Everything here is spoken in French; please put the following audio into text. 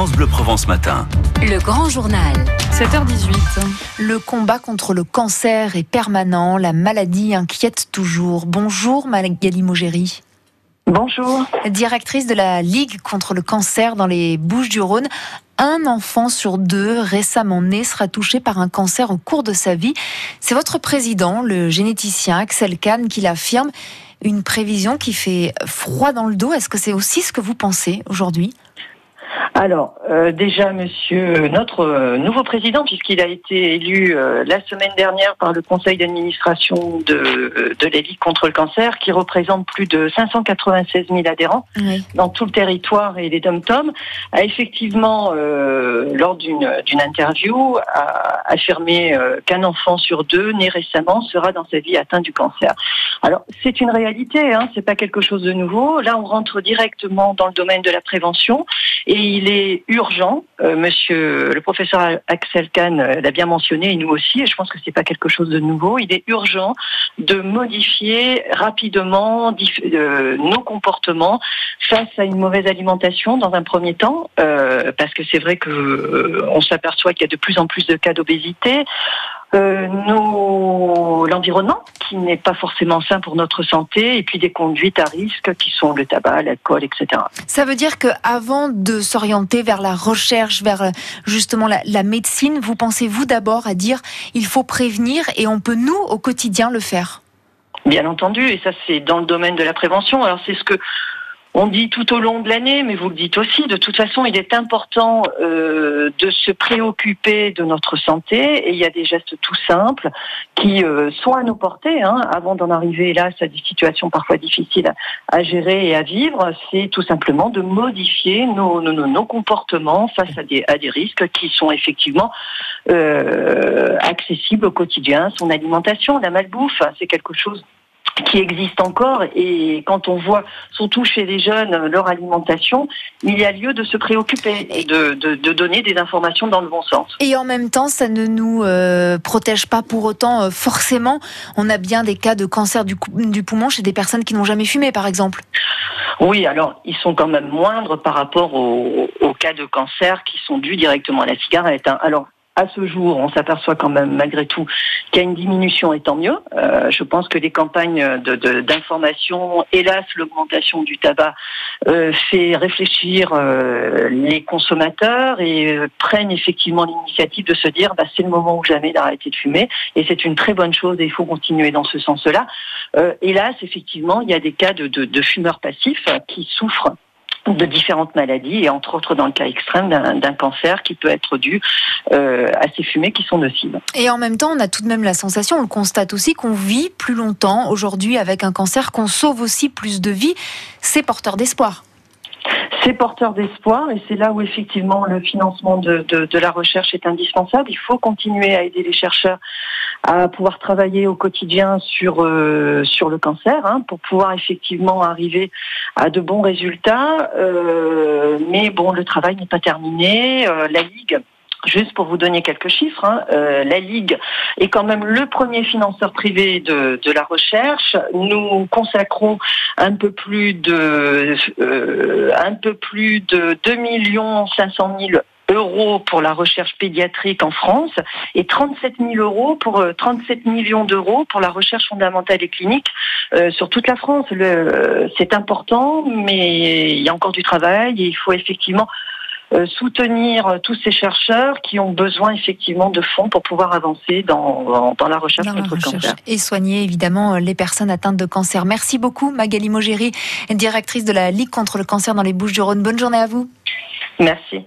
France Bleu Provence Matin. Le grand journal. 7h18. Le combat contre le cancer est permanent, la maladie inquiète toujours. Bonjour Magali Mogéry. Bonjour. Directrice de la Ligue contre le cancer dans les Bouches-du-Rhône. Un enfant sur deux récemment né sera touché par un cancer au cours de sa vie. C'est votre président, le généticien Axel Kahn, qui l'affirme. Une prévision qui fait froid dans le dos. Est-ce que c'est aussi ce que vous pensez aujourd'hui? Alors, euh, déjà, monsieur, notre euh, nouveau président, puisqu'il a été élu euh, la semaine dernière par le conseil d'administration de, de la Ligue contre le cancer, qui représente plus de 596 000 adhérents dans tout le territoire et les dom-toms, a effectivement, lors d'une interview, a affirmé qu'un enfant sur deux, né récemment, sera dans sa vie atteint du cancer. Alors, c'est une réalité, hein, c'est pas quelque chose de nouveau. Là, on rentre directement dans le domaine de la prévention et il est urgent, euh, monsieur le professeur Axel Kahn euh, l'a bien mentionné, et nous aussi, et je pense que ce n'est pas quelque chose de nouveau, il est urgent de modifier rapidement euh, nos comportements face à une mauvaise alimentation dans un premier temps, parce que c'est vrai que on s'aperçoit qu'il y a de plus en plus de cas d'obésité. L'environnement qui n'est pas forcément sain pour notre santé et puis des conduites à risque qui sont le tabac, l'alcool, etc. Ça veut dire que avant de s'orienter vers la recherche, vers justement la, la médecine, vous pensez-vous d'abord à dire il faut prévenir et on peut nous au quotidien le faire? Bien entendu, et ça c'est dans le domaine de la prévention. Alors c'est ce que on dit tout au long de l'année, mais vous le dites aussi, de toute façon, il est important euh, de se préoccuper de notre santé et il y a des gestes tout simples qui euh, sont à nos portées hein, avant d'en arriver là à des situations parfois difficiles à gérer et à vivre. C'est tout simplement de modifier nos, comportements face à des, risques qui sont effectivement euh, accessibles au quotidien. Son alimentation, la malbouffe, c'est quelque chose qui existe encore et quand on voit surtout chez les jeunes leur alimentation, il y a lieu de se préoccuper et de, de, donner des informations dans le bon sens. Et en même temps, ça ne nous euh, protège pas pour autant euh, forcément. On a bien des cas de cancer du, du poumon chez des personnes qui n'ont jamais fumé, par exemple. Oui, alors ils sont quand même moindres par rapport aux, aux cas de cancer qui sont dus directement à la cigarette. Hein. Alors à ce jour, on s'aperçoit quand même malgré tout qu'il y a une diminution et tant mieux. Euh, je pense que les campagnes d'information, hélas, l'augmentation du tabac euh, fait réfléchir euh, les consommateurs et prennent effectivement l'initiative de se dire bah, c'est le moment ou jamais d'arrêter de fumer et c'est une très bonne chose et il faut continuer dans ce sens-là. hélas, effectivement, il y a des cas de fumeurs passifs qui souffrent de différentes maladies et entre autres dans le cas extrême d'un cancer qui peut être dû euh, à ces fumées qui sont nocives. Et en même temps, on a tout de même la sensation, on le constate aussi, qu'on vit plus longtemps aujourd'hui avec un cancer, qu'on sauve aussi plus de vies. C'est porteur d'espoir. C'est porteur d'espoir et c'est là où effectivement le financement de, de, la recherche est indispensable. Il faut continuer à aider les chercheurs à pouvoir travailler au quotidien sur euh, sur le cancer hein, pour pouvoir effectivement arriver à de bons résultats. Euh, mais bon, le travail n'est pas terminé. Euh, la Ligue Juste pour vous donner quelques chiffres, hein, euh, la Ligue est quand même le premier financeur privé de, de la recherche. Nous consacrons un peu plus de euh, un peu plus de 2 millions 500 000 euros pour la recherche pédiatrique en France et 37 000 euros pour 37 euh, millions d'euros pour la recherche fondamentale et clinique euh, sur toute la France. C'est important, mais il y a encore du travail et il faut effectivement euh, soutenir tous ces chercheurs qui ont besoin effectivement de fonds pour pouvoir avancer dans, dans, la recherche contre le cancer. Et soigner évidemment les personnes atteintes de cancer. Merci beaucoup Magali Mogéry, directrice de la Ligue contre le cancer dans les Bouches-du-Rhône. Bonne journée à vous. Merci.